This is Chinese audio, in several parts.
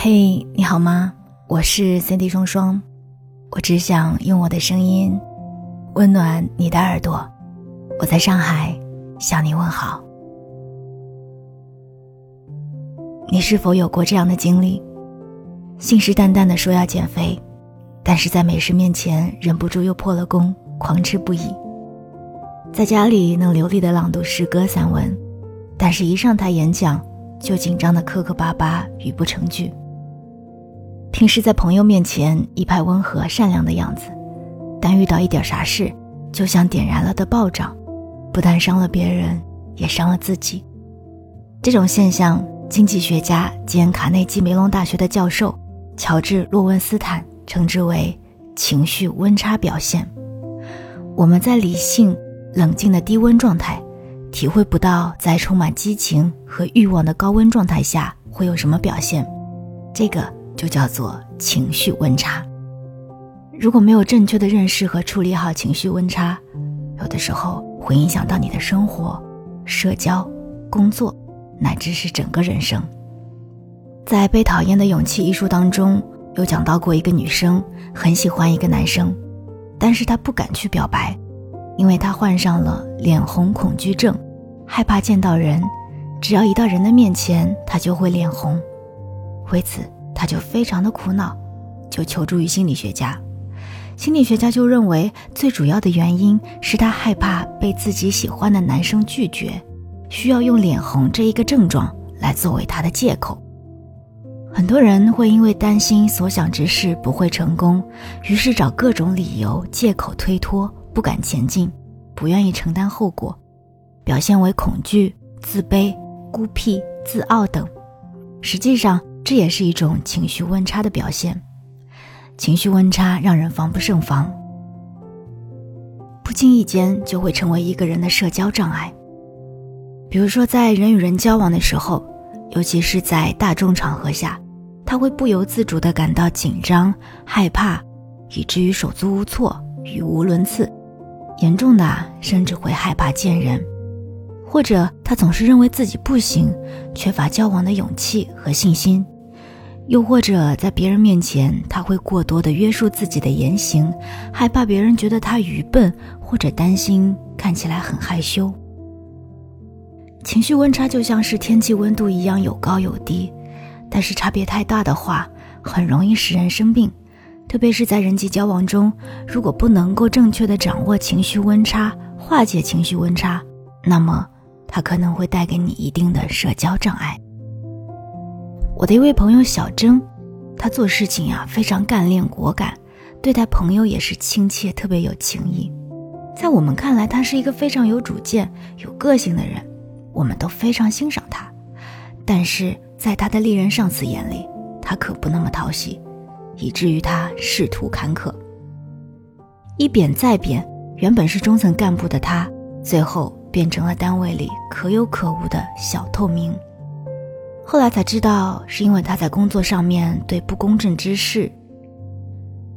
嘿，你好吗？我是 Cindy 双双，我只想用我的声音温暖你的耳朵。我在上海向你问好。你是否有过这样的经历？信誓旦旦的说要减肥，但是在美食面前忍不住又破了功，狂吃不已。在家里能流利的朗读诗歌散文，但是一上台演讲就紧张的磕磕巴巴，语不成句。平时在朋友面前一派温和善良的样子，但遇到一点啥事，就像点燃了的爆仗，不但伤了别人，也伤了自己。这种现象，经济学家兼卡内基梅隆大学的教授乔治·洛温斯坦称之为“情绪温差表现”。我们在理性、冷静的低温状态，体会不到在充满激情和欲望的高温状态下会有什么表现。这个。就叫做情绪温差。如果没有正确的认识和处理好情绪温差，有的时候会影响到你的生活、社交、工作，乃至是整个人生。在《被讨厌的勇气》一书当中，有讲到过一个女生很喜欢一个男生，但是她不敢去表白，因为她患上了脸红恐惧症，害怕见到人，只要一到人的面前，她就会脸红。为此。他就非常的苦恼，就求助于心理学家。心理学家就认为，最主要的原因是他害怕被自己喜欢的男生拒绝，需要用脸红这一个症状来作为他的借口。很多人会因为担心所想之事不会成功，于是找各种理由、借口推脱，不敢前进，不愿意承担后果，表现为恐惧、自卑、孤僻、自傲等。实际上。这也是一种情绪温差的表现，情绪温差让人防不胜防，不经意间就会成为一个人的社交障碍。比如说，在人与人交往的时候，尤其是在大众场合下，他会不由自主地感到紧张、害怕，以至于手足无措、语无伦次，严重的甚至会害怕见人。或者他总是认为自己不行，缺乏交往的勇气和信心。又或者在别人面前，他会过多的约束自己的言行，害怕别人觉得他愚笨，或者担心看起来很害羞。情绪温差就像是天气温度一样有高有低，但是差别太大的话，很容易使人生病。特别是在人际交往中，如果不能够正确的掌握情绪温差，化解情绪温差，那么它可能会带给你一定的社交障碍。我的一位朋友小珍，她做事情呀非常干练果敢，对待朋友也是亲切，特别有情谊。在我们看来，他是一个非常有主见、有个性的人，我们都非常欣赏他。但是在他的历任上司眼里，他可不那么讨喜，以至于他仕途坎坷。一贬再贬，原本是中层干部的他，最后变成了单位里可有可无的小透明。后来才知道，是因为他在工作上面对不公正之事。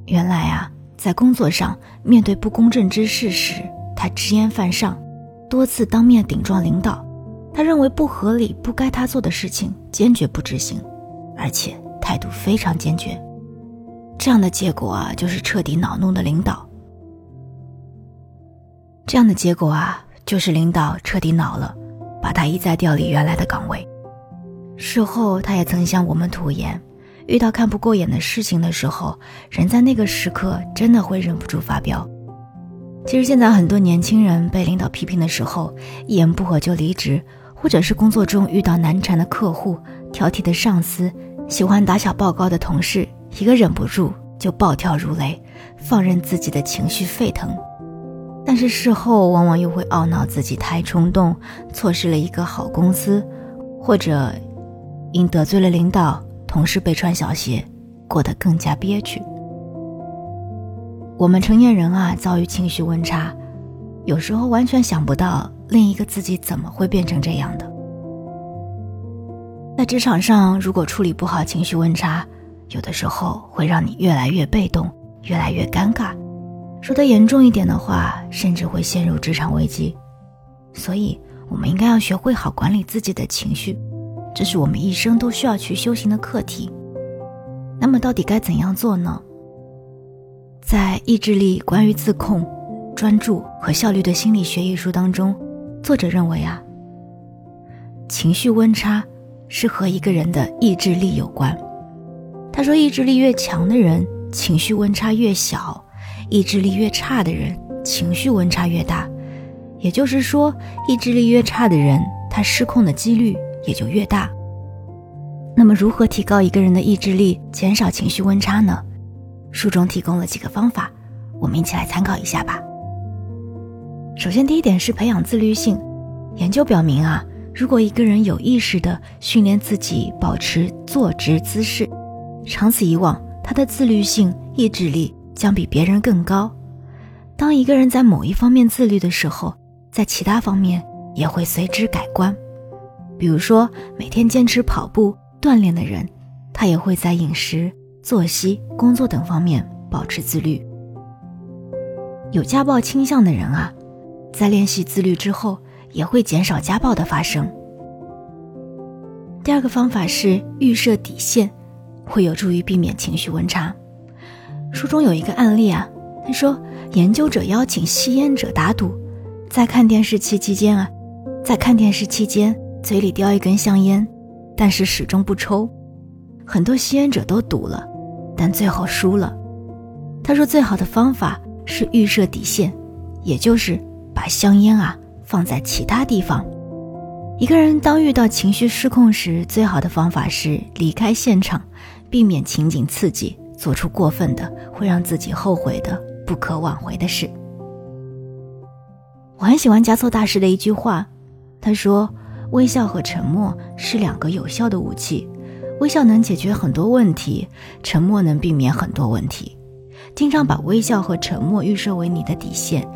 原来啊，在工作上面对不公正之事时，他直言犯上，多次当面顶撞领导。他认为不合理、不该他做的事情，坚决不执行，而且态度非常坚决。这样的结果啊，就是彻底恼怒的领导。这样的结果啊，就是领导彻底恼了，把他一再调离原来的岗位。事后，他也曾向我们吐言，遇到看不过眼的事情的时候，人在那个时刻真的会忍不住发飙。其实现在很多年轻人被领导批评的时候，一言不合就离职，或者是工作中遇到难缠的客户、挑剔的上司、喜欢打小报告的同事，一个忍不住就暴跳如雷，放任自己的情绪沸腾。但是事后往往又会懊恼自己太冲动，错失了一个好公司，或者。因得罪了领导，同事被穿小鞋，过得更加憋屈。我们成年人啊，遭遇情绪温差，有时候完全想不到另一个自己怎么会变成这样的。在职场上，如果处理不好情绪温差，有的时候会让你越来越被动，越来越尴尬。说的严重一点的话，甚至会陷入职场危机。所以，我们应该要学会好管理自己的情绪。这是我们一生都需要去修行的课题。那么到底该怎样做呢？在《意志力关于自控、专注和效率的心理学》一书当中，作者认为啊，情绪温差是和一个人的意志力有关。他说，意志力越强的人，情绪温差越小；意志力越差的人，情绪温差越大。也就是说，意志力越差的人，他失控的几率也就越大。那么，如何提高一个人的意志力，减少情绪温差呢？书中提供了几个方法，我们一起来参考一下吧。首先，第一点是培养自律性。研究表明啊，如果一个人有意识地训练自己保持坐直姿势，长此以往，他的自律性、意志力将比别人更高。当一个人在某一方面自律的时候，在其他方面也会随之改观。比如说，每天坚持跑步锻炼的人，他也会在饮食。作息、工作等方面保持自律。有家暴倾向的人啊，在练习自律之后，也会减少家暴的发生。第二个方法是预设底线，会有助于避免情绪温差。书中有一个案例啊，他说，研究者邀请吸烟者打赌，在看电视期期间啊，在看电视期间嘴里叼一根香烟，但是始终不抽。很多吸烟者都赌了。但最后输了。他说：“最好的方法是预设底线，也就是把香烟啊放在其他地方。一个人当遇到情绪失控时，最好的方法是离开现场，避免情景刺激，做出过分的、会让自己后悔的、不可挽回的事。”我很喜欢加措大师的一句话，他说：“微笑和沉默是两个有效的武器。”微笑能解决很多问题，沉默能避免很多问题。经常把微笑和沉默预设为你的底线，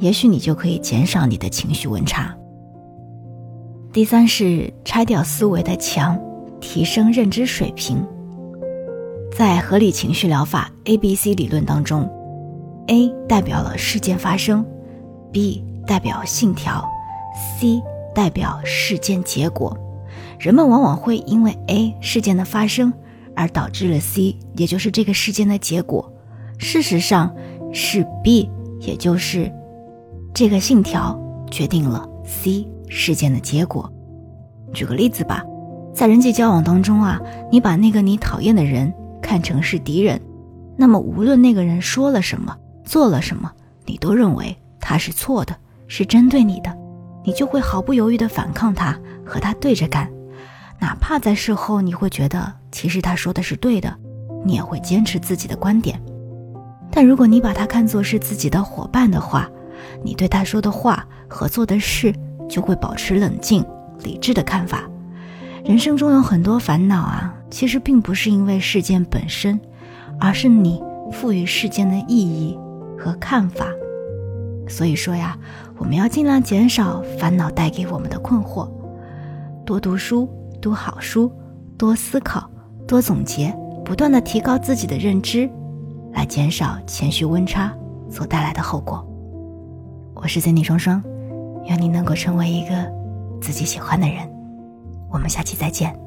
也许你就可以减少你的情绪温差。第三是拆掉思维的墙，提升认知水平。在合理情绪疗法 A B C 理论当中，A 代表了事件发生，B 代表信条，C 代表事件结果。人们往往会因为 A 事件的发生而导致了 C，也就是这个事件的结果。事实上是 B，也就是这个信条决定了 C 事件的结果。举个例子吧，在人际交往当中啊，你把那个你讨厌的人看成是敌人，那么无论那个人说了什么、做了什么，你都认为他是错的，是针对你的，你就会毫不犹豫地反抗他，和他对着干。哪怕在事后你会觉得其实他说的是对的，你也会坚持自己的观点。但如果你把他看作是自己的伙伴的话，你对他说的话和做的事就会保持冷静、理智的看法。人生中有很多烦恼啊，其实并不是因为事件本身，而是你赋予事件的意义和看法。所以说呀，我们要尽量减少烦恼带给我们的困惑，多读书。读好书，多思考，多总结，不断的提高自己的认知，来减少情绪温差所带来的后果。我是 Zenny 双双，愿你能够成为一个自己喜欢的人。我们下期再见。